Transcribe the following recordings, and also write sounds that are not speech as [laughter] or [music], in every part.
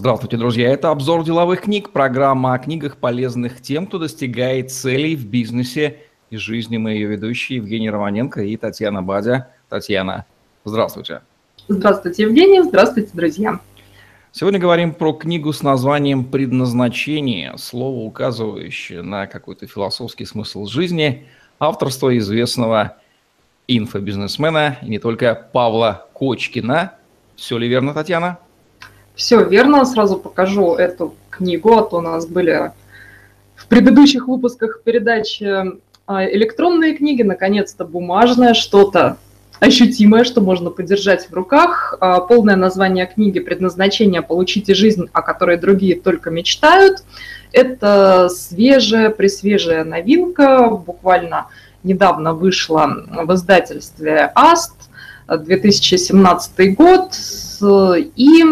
Здравствуйте, друзья. Это обзор деловых книг, программа о книгах, полезных тем, кто достигает целей в бизнесе и жизни. Мы ее ведущие Евгений Романенко и Татьяна Бадя. Татьяна, здравствуйте. Здравствуйте, Евгений. Здравствуйте, друзья. Сегодня говорим про книгу с названием «Предназначение», слово, указывающее на какой-то философский смысл жизни, авторство известного инфобизнесмена и не только Павла Кочкина. Все ли верно, Татьяна? Все верно, сразу покажу эту книгу, а то у нас были в предыдущих выпусках передачи а, электронные книги, наконец-то бумажное, что-то ощутимое, что можно подержать в руках. А, полное название книги «Предназначение. Получите жизнь, о которой другие только мечтают». Это свежая, пресвежая новинка, буквально недавно вышла в издательстве «Аст», 2017 год, и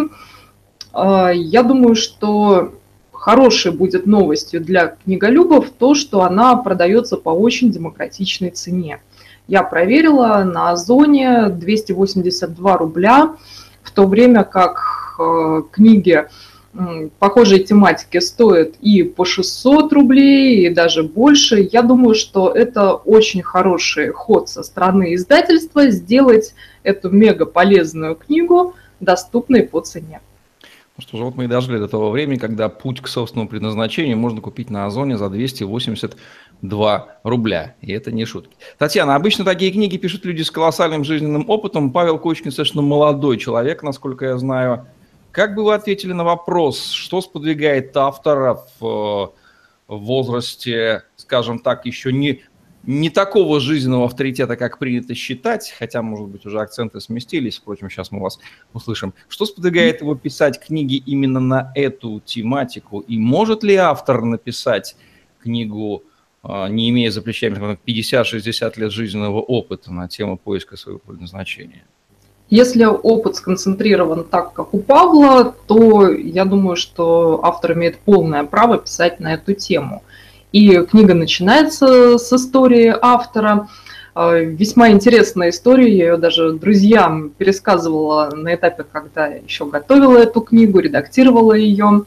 я думаю, что хорошей будет новостью для книголюбов то, что она продается по очень демократичной цене. Я проверила, на Озоне 282 рубля, в то время как э, книги похожей тематики стоят и по 600 рублей, и даже больше. Я думаю, что это очень хороший ход со стороны издательства сделать эту мега полезную книгу доступной по цене. Что же, вот мы и дожили до того времени, когда путь к собственному предназначению можно купить на Озоне за 282 рубля. И это не шутки. Татьяна, обычно такие книги пишут люди с колоссальным жизненным опытом. Павел Кочкин совершенно молодой человек, насколько я знаю. Как бы вы ответили на вопрос, что сподвигает автора в возрасте, скажем так, еще не не такого жизненного авторитета, как принято считать, хотя, может быть, уже акценты сместились, впрочем, сейчас мы вас услышим. Что сподвигает его писать книги именно на эту тематику? И может ли автор написать книгу, а, не имея за плечами 50-60 лет жизненного опыта на тему поиска своего предназначения? Если опыт сконцентрирован так, как у Павла, то я думаю, что автор имеет полное право писать на эту тему. И книга начинается с истории автора. А, весьма интересная история, я ее даже друзьям пересказывала на этапе, когда еще готовила эту книгу, редактировала ее.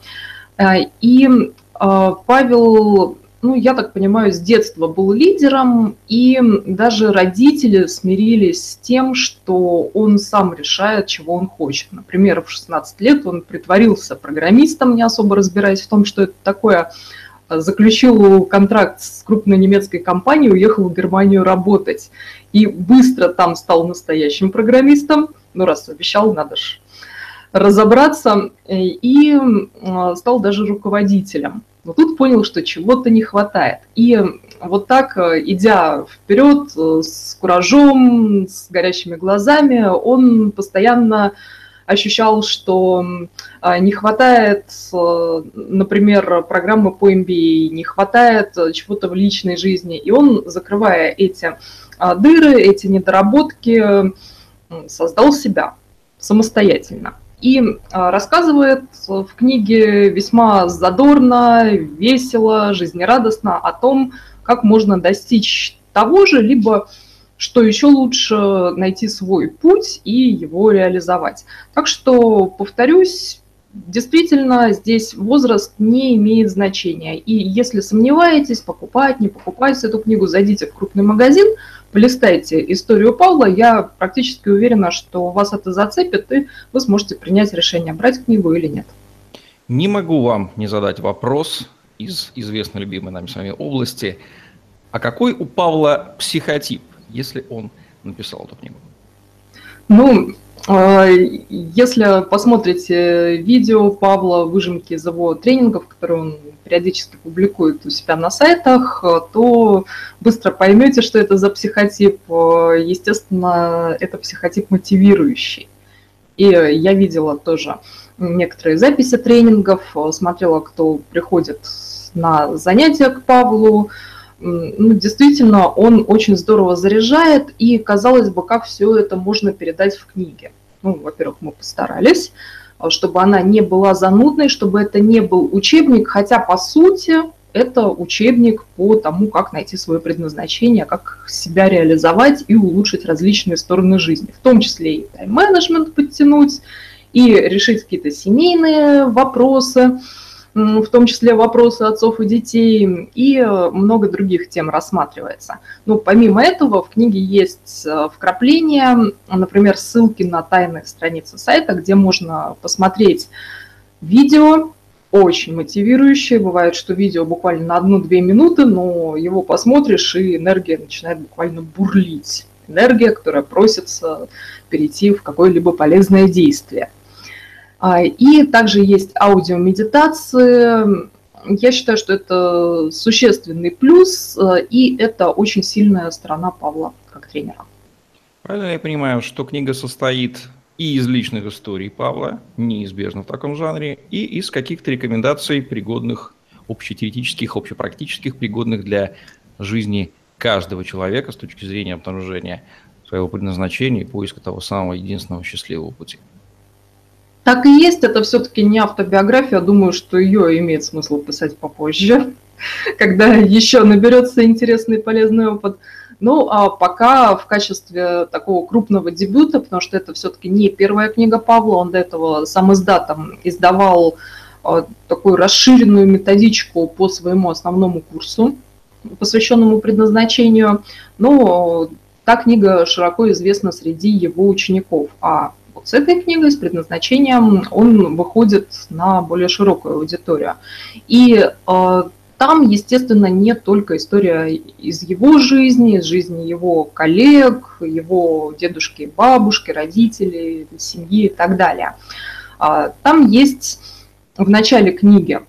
А, и а, Павел, ну, я так понимаю, с детства был лидером, и даже родители смирились с тем, что он сам решает, чего он хочет. Например, в 16 лет он притворился программистом, не особо разбираясь в том, что это такое, заключил контракт с крупной немецкой компанией, уехал в Германию работать. И быстро там стал настоящим программистом. Ну, раз обещал, надо же разобраться. И а, стал даже руководителем. Но тут понял, что чего-то не хватает. И вот так, идя вперед с куражом, с горящими глазами, он постоянно ощущал, что а, не хватает, э, например, программы по MBA, не хватает чего-то в личной жизни. И он, закрывая эти а, дыры, эти недоработки, создал себя самостоятельно. И а, рассказывает в книге весьма задорно, весело, жизнерадостно о том, как можно достичь того же, либо что еще лучше найти свой путь и его реализовать. Так что, повторюсь, действительно здесь возраст не имеет значения. И если сомневаетесь, покупать, не покупать эту книгу, зайдите в крупный магазин, полистайте историю Павла, я практически уверена, что вас это зацепит, и вы сможете принять решение, брать книгу или нет. Не могу вам не задать вопрос из известной любимой нами с вами области. А какой у Павла психотип? Если он написал эту книгу? Ну, а, если посмотрите видео Павла, выжимки из его тренингов, которые он периодически публикует у себя на сайтах, то быстро поймете, что это за психотип. Естественно, это психотип мотивирующий. И я видела тоже некоторые записи тренингов, смотрела, кто приходит на занятия к Павлу, ну, действительно, он очень здорово заряжает, и, казалось бы, как все это можно передать в книге. Ну, во-первых, мы постарались, а, чтобы она не была занудной, чтобы это не был учебник, хотя, по сути, это учебник по тому, как найти свое предназначение, как себя реализовать и улучшить различные стороны жизни, в том числе и тайм-менеджмент подтянуть, и решить какие-то семейные вопросы, в том числе вопросы отцов и детей, и э, много других тем рассматривается. Но помимо этого в книге есть э, вкрапления, например, ссылки на тайные страницы сайта, где можно посмотреть видео, очень мотивирующее. Бывает, что видео буквально на одну-две минуты, но его посмотришь, и энергия начинает буквально бурлить. Энергия, которая просится перейти в какое-либо полезное действие – и также есть аудиомедитации. Я считаю, что это существенный плюс, э, и это очень сильная сторона Павла как тренера. Правильно я понимаю, что книга состоит и из личных историй Павла, неизбежно в таком жанре, и из каких-то рекомендаций, пригодных, общетеоретических, общепрактических, пригодных для жизни каждого человека с точки зрения обнаружения своего предназначения и поиска того самого единственного счастливого пути. Так и есть, это все-таки не автобиография, думаю, что ее имеет смысл писать попозже, [laughs] когда еще наберется интересный и полезный опыт. Ну, а пока в качестве такого крупного дебюта, потому что это все-таки не первая книга Павла, он до этого сам издатом издавал а, такую расширенную методичку по своему основному курсу, посвященному предназначению. Но та книга широко известна среди его учеников, а вот с этой книгой, с предназначением, он выходит на более широкую аудиторию. И э, там, естественно, не только история из его жизни, из жизни его коллег, его дедушки, бабушки, родителей, семьи и так далее. А, там есть в начале книги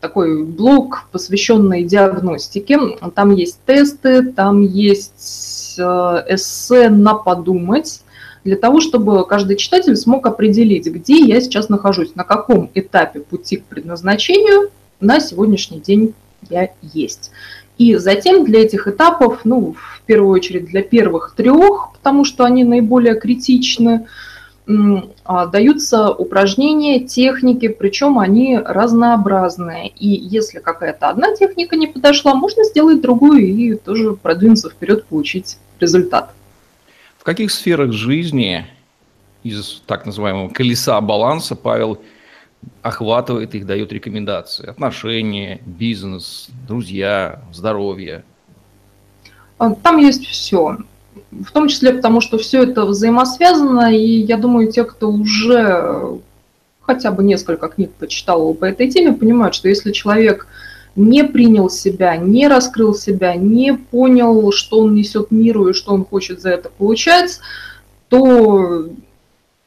такой блок, посвященный диагностике. Там есть тесты, там есть э, эссе на подумать, для того, чтобы каждый читатель смог определить, где я сейчас нахожусь, на каком этапе пути к предназначению на сегодняшний день я есть. И затем для этих этапов, ну, в первую очередь для первых трех, потому что они наиболее критичны, а, даются упражнения, техники, причем они разнообразные. И если какая-то одна техника не подошла, можно сделать другую и тоже продвинуться вперед, получить результат. В каких сферах жизни из так называемого колеса баланса Павел охватывает их, дает рекомендации? Отношения, бизнес, друзья, здоровье? А, там есть все. В том числе потому, что все это взаимосвязано, и я думаю, те, кто уже хотя бы несколько книг почитал по этой теме, понимают, что если человек не принял себя, не раскрыл себя, не понял, что он несет миру и что он хочет за это получать, то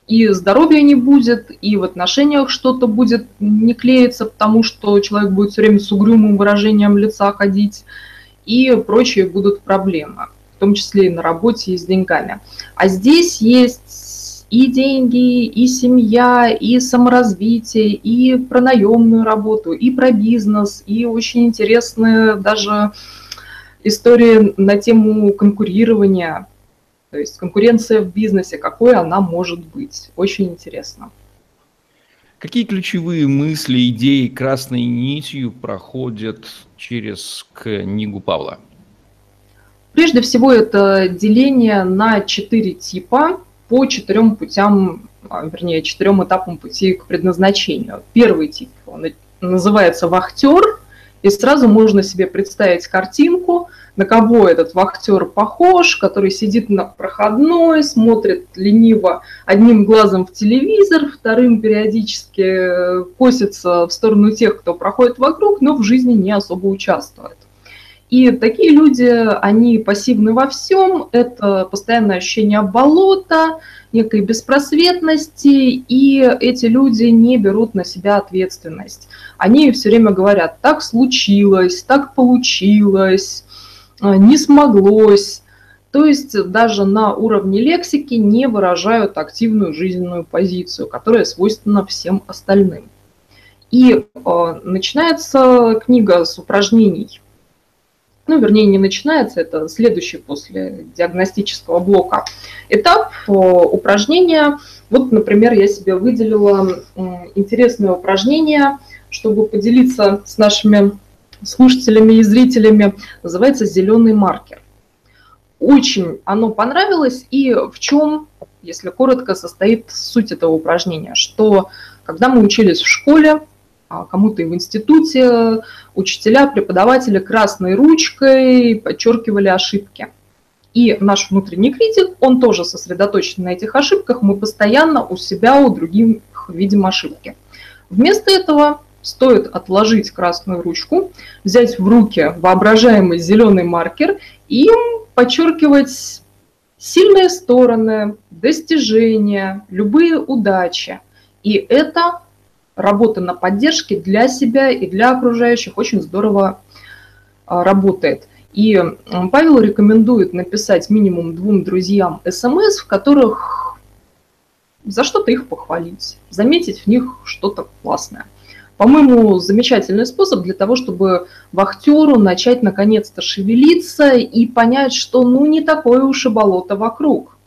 и здоровья не будет, и в отношениях что-то будет не клеиться, потому что человек будет все время с угрюмым выражением лица ходить, и прочие будут проблемы, в том числе и на работе, и с деньгами. А здесь есть и деньги, и семья, и саморазвитие, и про наемную работу, и про бизнес, и очень интересные даже истории на тему конкурирования, то есть конкуренция в бизнесе, какой она может быть. Очень интересно. Какие ключевые мысли, идеи красной нитью проходят через книгу Павла? Прежде всего, это деление на четыре типа по четырем путям, а, вернее, четырем этапам пути к предназначению. Первый тип, он называется вахтер, и сразу можно себе представить картинку, на кого этот вахтер похож, который сидит на проходной, смотрит лениво одним глазом в телевизор, вторым периодически косится в сторону тех, кто проходит вокруг, но в жизни не особо участвует. И такие люди, они пассивны во всем, это постоянное ощущение болота, некой беспросветности, и эти люди не берут на себя ответственность. Они все время говорят, так случилось, так получилось, а, не смоглось. То есть даже на уровне лексики не выражают активную жизненную позицию, которая свойственна всем остальным. И э, начинается книга с упражнений ну, вернее, не начинается, это следующий после диагностического блока этап э, упражнения. Вот, например, я себе выделила интересное упражнение, чтобы поделиться с нашими слушателями и зрителями, называется «Зеленый маркер». очень оно понравилось, и в чем, если коротко, состоит суть этого упражнения, что когда мы учились в школе, кому-то и в институте, учителя, преподаватели красной ручкой подчеркивали ошибки. И наш внутренний критик, он тоже сосредоточен на этих ошибках, мы постоянно у себя, у других видим ошибки. Вместо этого стоит отложить красную ручку, взять в руки воображаемый зеленый маркер и подчеркивать сильные стороны, достижения, любые удачи. И это работа на поддержке для себя и для окружающих очень здорово а, работает. И Павел рекомендует написать минимум двум друзьям смс, в которых за что-то их похвалить, заметить в них что-то классное. По-моему, замечательный способ для того, чтобы вахтеру начать наконец-то шевелиться и понять, что ну не такое уж и болото вокруг.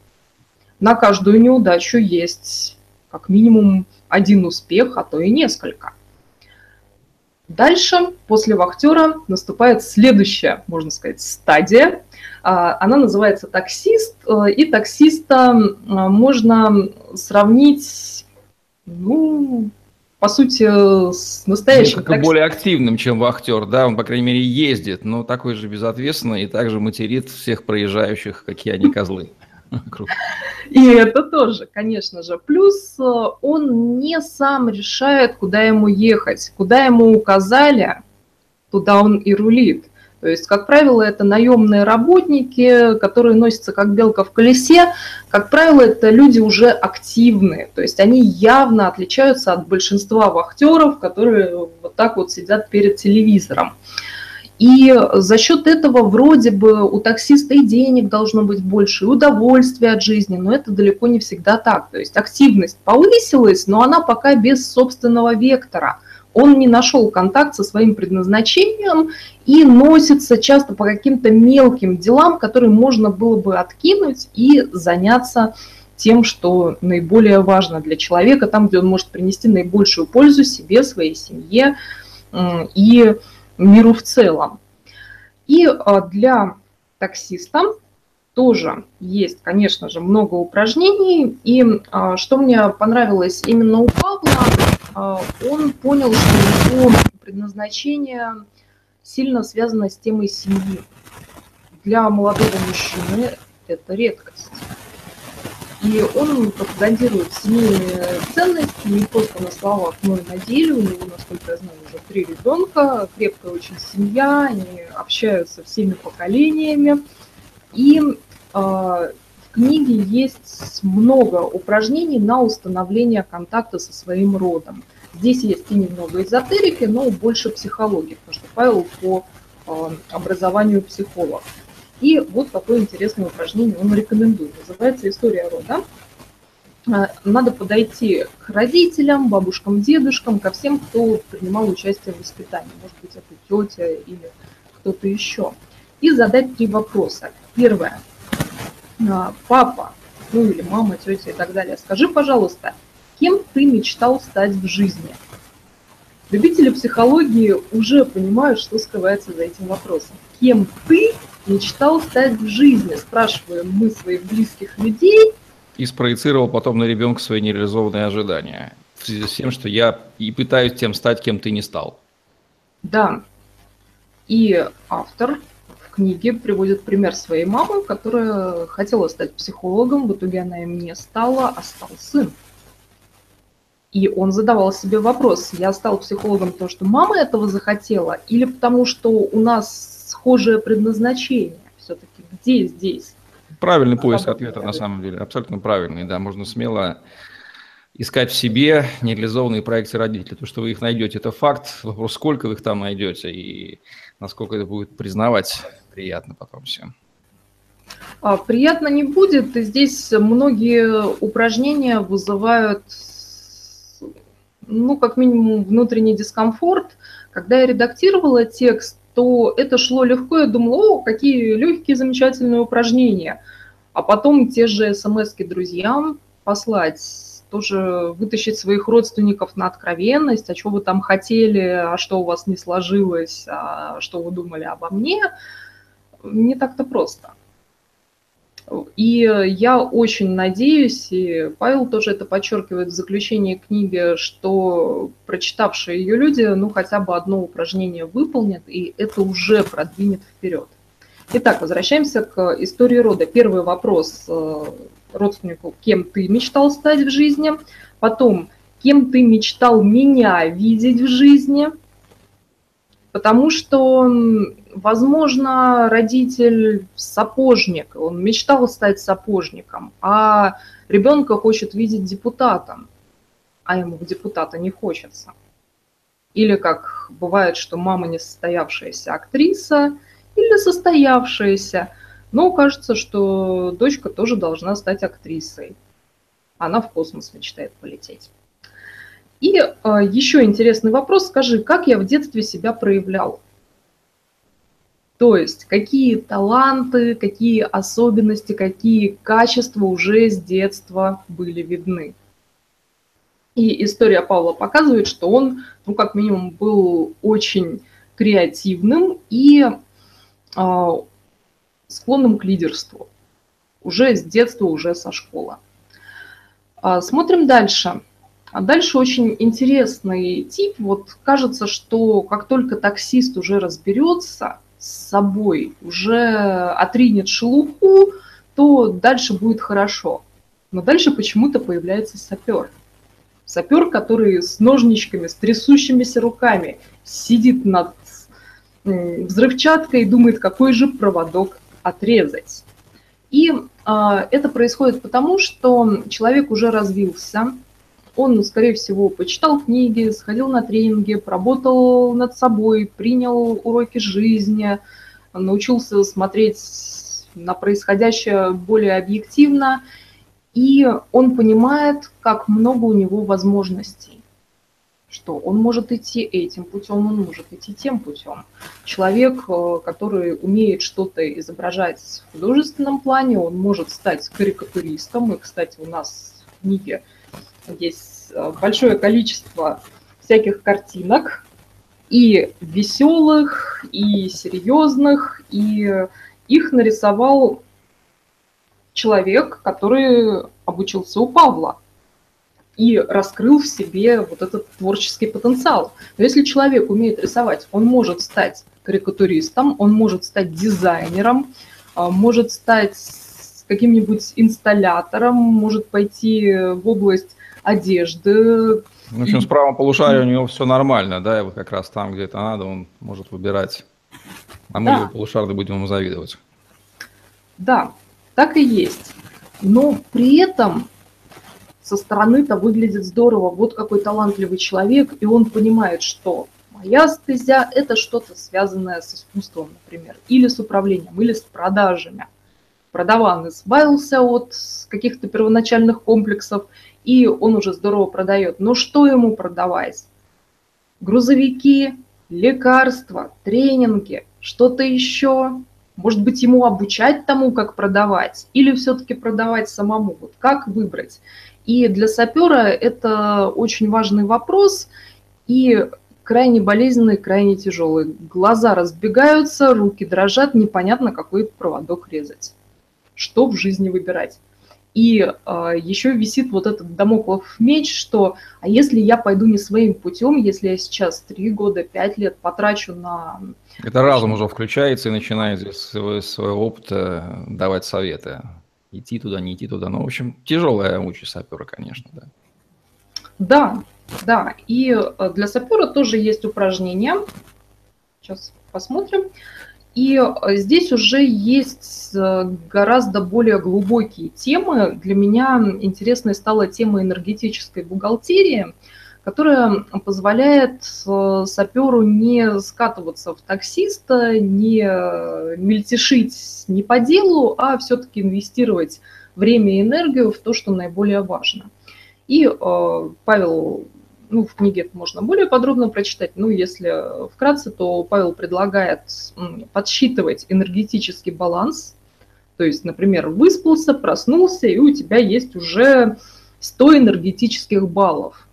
На каждую неудачу есть как минимум один успех, а то и несколько. Дальше, после вахтера, наступает следующая, можно сказать, стадия. А, она называется таксист, э, и таксиста можно сравнить, ну, по сути, с настоящим... Ну, более активным, чем вахтер, да, он, по крайней мере, ездит, но такой же безответственный и также материт всех проезжающих, какие они козлы. [laughs] И это тоже, конечно же. Плюс э, он не сам решает, куда ему ехать. Куда ему указали, туда он и рулит. То есть, как правило, это наемные работники, которые носятся как белка в колесе. Как правило, это люди уже активные. То есть они явно отличаются от большинства вахтеров, которые вот так вот сидят перед телевизором. И за счет этого вроде бы у таксиста и денег должно быть больше, и удовольствия от жизни, но это далеко не всегда так. То есть активность повысилась, но она пока без собственного вектора – он не нашел контакт со своим предназначением и носится часто по каким-то мелким делам, которые можно было бы откинуть и заняться тем, что наиболее важно для человека, там, где он может принести наибольшую пользу себе, своей семье и миру в целом. И а, для таксиста тоже есть, конечно же, много упражнений. И а, что мне понравилось именно у Павла, а, он понял, что его предназначение сильно связано с темой семьи. Для молодого мужчины это редкость. И он пропагандирует семейные ценности не просто на словах, но и на деле. У него, насколько я знаю, уже три ребенка, крепкая очень семья, они общаются всеми поколениями. И э, в книге есть много упражнений на установление контакта со своим родом. Здесь есть и немного эзотерики, но больше психологии, потому что Павел по э, образованию психолог. И вот такое интересное упражнение он рекомендует. Называется «История рода». Э, надо подойти к родителям, бабушкам, дедушкам, ко всем, кто принимал участие в воспитании. Может быть, это тетя или кто-то еще. И задать три вопроса. Первое. А, папа, ну или мама, тетя и так далее, скажи, пожалуйста, кем ты мечтал стать в жизни? Любители психологии уже понимают, что скрывается за этим вопросом. Кем ты мечтал стать в жизни? Спрашиваем мы своих близких людей. И спроецировал потом на ребенка свои нереализованные ожидания. В связи с тем, что я и пытаюсь тем стать, кем ты не стал. Да. И автор книге приводит пример своей мамы, которая хотела стать психологом, в итоге она им не стала, а стал сын. И он задавал себе вопрос, я стал психологом потому, что мама этого захотела, или потому, что у нас схожее предназначение? Все-таки где здесь? Правильный поиск ответа на самом деле, абсолютно правильный, да, можно смело искать в себе нереализованные проекты родителей. То, что вы их найдете, это факт. Вопрос, сколько вы их там найдете и насколько это будет признавать приятно потом всем. А, приятно не будет. И здесь многие упражнения вызывают, ну, как минимум, внутренний дискомфорт. Когда я редактировала текст, то это шло легко. Я думала, о, какие легкие, замечательные упражнения. А потом те же смс друзьям послать тоже вытащить своих родственников на откровенность, а что вы там хотели, а что у вас не сложилось, а что вы думали обо мне, не так-то просто. И я очень надеюсь, и Павел тоже это подчеркивает в заключении книги, что прочитавшие ее люди, ну, хотя бы одно упражнение выполнят, и это уже продвинет вперед. Итак, возвращаемся к истории рода. Первый вопрос э, родственнику, кем ты мечтал стать в жизни, потом, кем ты мечтал меня видеть в жизни, потому что, возможно, родитель сапожник, он мечтал стать сапожником, а ребенка хочет видеть депутатом, а ему в депутата не хочется. Или как бывает, что мама не состоявшаяся актриса, или состоявшаяся, но кажется, что дочка тоже должна стать актрисой. Она в космос мечтает полететь. И э, еще интересный вопрос. Скажи, как я в детстве себя проявлял? То есть, какие таланты, какие особенности, какие качества уже с детства были видны. И история Павла показывает, что он, ну, как минимум, был очень креативным и э, склонным к лидерству. Уже с детства, уже со школы. Э, смотрим дальше. А дальше очень интересный тип. Вот кажется, что как только таксист уже разберется с собой, уже отринет шелуху, то дальше будет хорошо. Но дальше почему-то появляется сапер. Сапер, который с ножничками, с трясущимися руками сидит над взрывчаткой и думает, какой же проводок отрезать. И э, это происходит потому, что человек уже развился, он, скорее всего, почитал книги, сходил на тренинги, поработал над собой, принял уроки жизни, научился смотреть на происходящее более объективно, и он понимает, как много у него возможностей, что он может идти этим путем, он может идти тем путем. Человек, э, который умеет что-то изображать в художественном плане, он может стать карикатуристом, и, кстати, у нас в книге есть большое количество всяких картинок, и веселых, и серьезных, и их нарисовал человек, который обучился у Павла и раскрыл в себе вот этот творческий потенциал. Но если человек умеет рисовать, он может стать карикатуристом, он может стать дизайнером, а, может стать каким-нибудь инсталлятором, может пойти в область одежды. В общем, с правым полушарием у него все нормально, да, и вот как раз там, где это надо, он может выбирать. А мы да. его полушарды будем ему завидовать. Да, так и есть. Но при этом со стороны-то выглядит здорово. Вот какой талантливый человек, и он понимает, что моя стезя – это что-то связанное с искусством, например, или с управлением, или с продажами. Продаван избавился от каких-то первоначальных комплексов – и он уже здорово продает. Но что ему продавать? Грузовики, лекарства, тренинги, что-то еще? Может быть, ему обучать тому, как продавать, или все-таки продавать самому? Вот как выбрать? И для сапера это очень важный вопрос и крайне болезненный, крайне тяжелый. Глаза разбегаются, руки дрожат, непонятно, какой проводок резать. Что в жизни выбирать? И э, а, еще висит вот этот домоклов меч, что а если я пойду не своим путем, если я сейчас 3 года, 5 лет потрачу на... Это разум уже включается и начинает здесь своего, своего опыта давать советы. Идти туда, не идти туда. Ну, в общем, тяжелая участь сапера, конечно, да. Да, да. И э, для сапера тоже есть упражнения. Сейчас посмотрим. И э, здесь уже есть э, гораздо более глубокие темы. Для меня интересной стала тема энергетической бухгалтерии, которая позволяет э, саперу не скатываться в таксиста, не мельтешить не по делу, а все-таки инвестировать время и энергию в то, что наиболее важно. И Павел ну, в книге это можно более подробно прочитать. Ну, если вкратце, то Павел предлагает подсчитывать энергетический баланс. То есть, например, выспался, проснулся, и у тебя есть уже 100 энергетических баллов.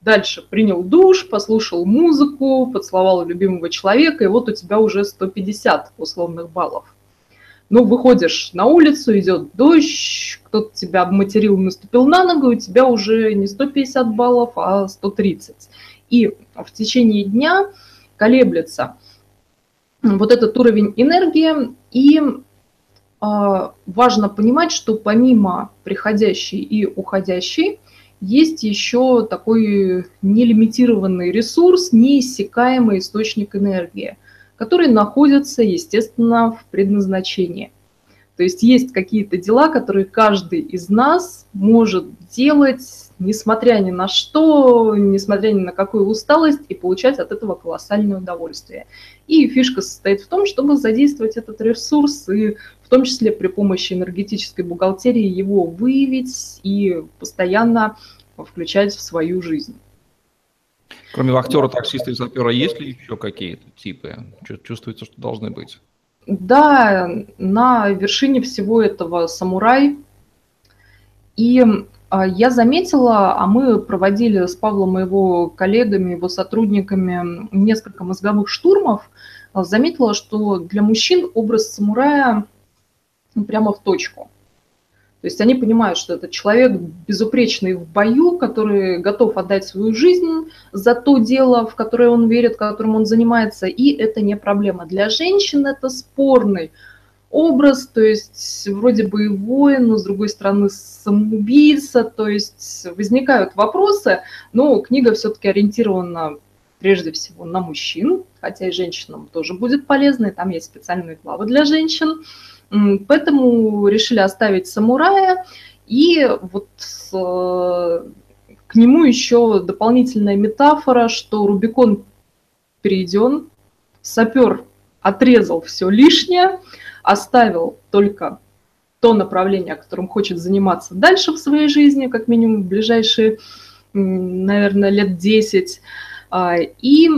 Дальше принял душ, послушал музыку, поцеловал любимого человека, и вот у тебя уже 150 условных баллов. Ну, выходишь на улицу, идет дождь, кто-то тебя обматерил, наступил на ногу, у тебя уже не 150 баллов, а 130. И в течение дня колеблется вот этот уровень энергии, и а, важно понимать, что помимо приходящей и уходящей, есть еще такой нелимитированный ресурс, неиссякаемый источник энергии, который находится, естественно, в предназначении. То есть есть какие-то дела, которые каждый из нас может делать, несмотря ни на что, несмотря ни на какую усталость, и получать от этого колоссальное удовольствие. И фишка состоит в том, чтобы задействовать этот ресурс и в том числе при помощи энергетической бухгалтерии его выявить и постоянно включать в свою жизнь. Кроме вахтера, таксиста и сапера, есть ли еще какие-то типы? Чувствуется, что должны быть? Да, на вершине всего этого самурай. И а, я заметила, а мы проводили с Павлом и его коллегами, его сотрудниками несколько мозговых штурмов, а, заметила, что для мужчин образ самурая прямо в точку. То есть они понимают, что это человек безупречный в бою, который готов отдать свою жизнь за то дело, в которое он верит, которым он занимается, и это не проблема. Для женщин это спорный образ, то есть вроде бы и воин, но с другой стороны самоубийца, то есть возникают вопросы, но книга все-таки ориентирована прежде всего на мужчин, хотя и женщинам тоже будет полезно, и там есть специальные главы для женщин. Поэтому решили оставить самурая. И вот э, к нему еще дополнительная метафора, что Рубикон перейден, сапер отрезал все лишнее, оставил только то направление, которым хочет заниматься дальше в своей жизни, как минимум в ближайшие, наверное, лет 10. А, и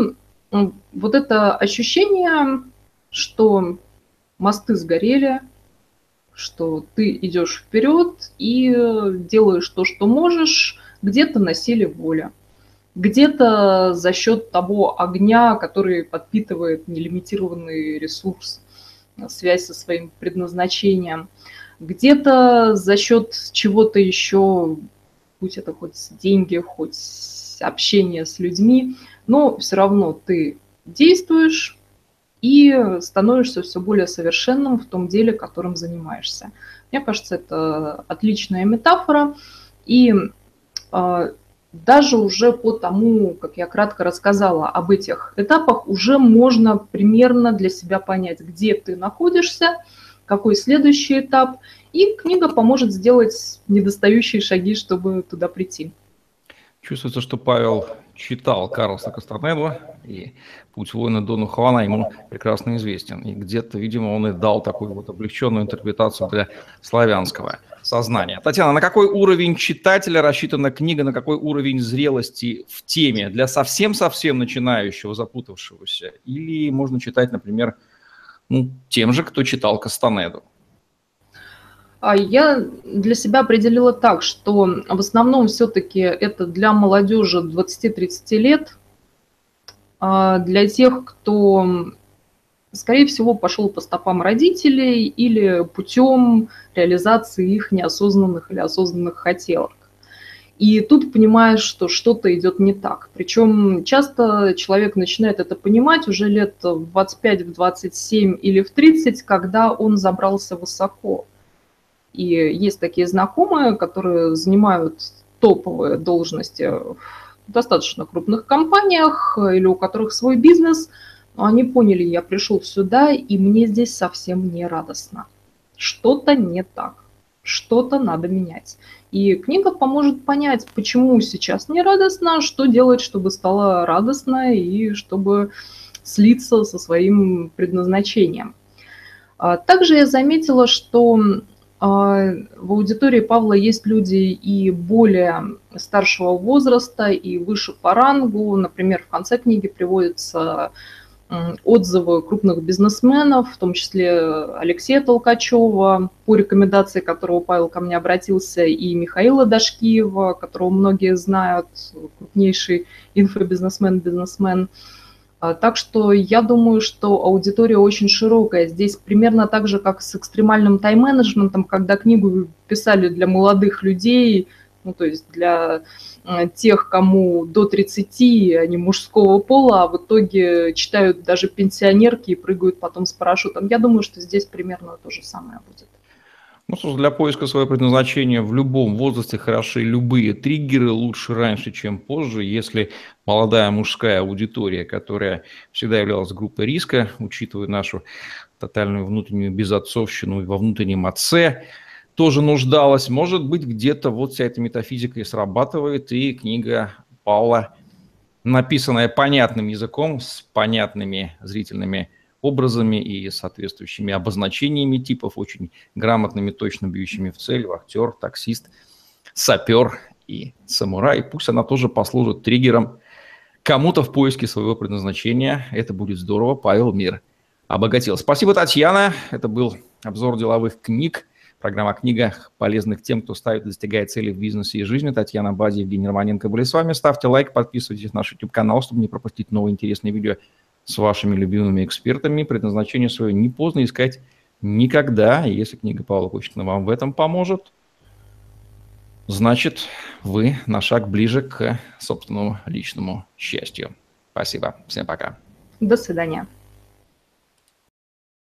вот это ощущение, что мосты сгорели, что ты идешь вперед и делаешь то, что можешь, где-то на силе воли, где-то за счет того огня, который подпитывает нелимитированный ресурс, связь со своим предназначением, где-то за счет чего-то еще, будь это хоть деньги, хоть общение с людьми, но все равно ты действуешь, и становишься все более совершенным в том деле, которым занимаешься. Мне кажется, это отличная метафора. И э, даже уже по тому, как я кратко рассказала об этих этапах, уже можно примерно для себя понять, где ты находишься, какой следующий этап, и книга поможет сделать недостающие шаги, чтобы туда прийти. Чувствуется, что Павел читал Карлса Кастанеду, и «Путь воина Дону Хуана» ему прекрасно известен. И где-то, видимо, он и дал такую вот облегченную интерпретацию для славянского сознания. Татьяна, на какой уровень читателя рассчитана книга, на какой уровень зрелости в теме для совсем-совсем начинающего, запутавшегося? Или можно читать, например, ну, тем же, кто читал Кастанеду? А я для себя определила так, что в основном все-таки это для молодежи 20-30 лет, а для тех, кто, скорее всего, пошел по стопам родителей или путем реализации их неосознанных или осознанных хотелок. И тут понимаешь, что что-то идет не так. Причем часто человек начинает это понимать уже лет в 25, в 27 или в 30, когда он забрался высоко. И есть такие знакомые, которые занимают топовые должности в достаточно крупных компаниях или у которых свой бизнес, но они поняли, я пришел сюда, и мне здесь совсем не радостно. Что-то не так, что-то надо менять. И книга поможет понять, почему сейчас не радостно, что делать, чтобы стало радостно и чтобы слиться со своим предназначением. А также я заметила, что в аудитории Павла есть люди и более старшего возраста, и выше по рангу. Например, в конце книги приводятся отзывы крупных бизнесменов, в том числе Алексея Толкачева, по рекомендации которого Павел ко мне обратился, и Михаила Дашкиева, которого многие знают, крупнейший инфобизнесмен, бизнесмен. А, так что я думаю, что аудитория очень широкая. Здесь примерно так же, как с экстремальным тайм-менеджментом, когда книгу писали для молодых людей, ну, то есть для э, тех, кому до 30, а не мужского пола, а в итоге читают даже пенсионерки и прыгают потом с парашютом. Я думаю, что здесь примерно то же самое будет. Ну, слушай, для поиска своего предназначения в любом возрасте хороши любые триггеры, лучше раньше, чем позже. Если молодая мужская аудитория, которая всегда являлась группой риска, учитывая нашу тотальную внутреннюю безотцовщину во внутреннем отце, тоже нуждалась, может быть, где-то вот вся эта метафизика и срабатывает, и книга Паула, написанная понятным языком, с понятными зрительными образами и соответствующими обозначениями типов, очень грамотными, точно бьющими в цель, актер, таксист, сапер и самурай. Пусть она тоже послужит триггером кому-то в поиске своего предназначения. Это будет здорово. Павел Мир обогатил. Спасибо, Татьяна. Это был обзор деловых книг. Программа о книгах, полезных тем, кто ставит и достигает цели в бизнесе и жизни. Татьяна Бади, Евгений Романенко были с вами. Ставьте лайк, подписывайтесь на наш YouTube-канал, чтобы не пропустить новые интересные видео с вашими любимыми экспертами. Предназначение свое не поздно искать никогда. Если книга Павла Кучкина вам в этом поможет, значит, вы на шаг ближе к собственному личному счастью. Спасибо. Всем пока. До свидания.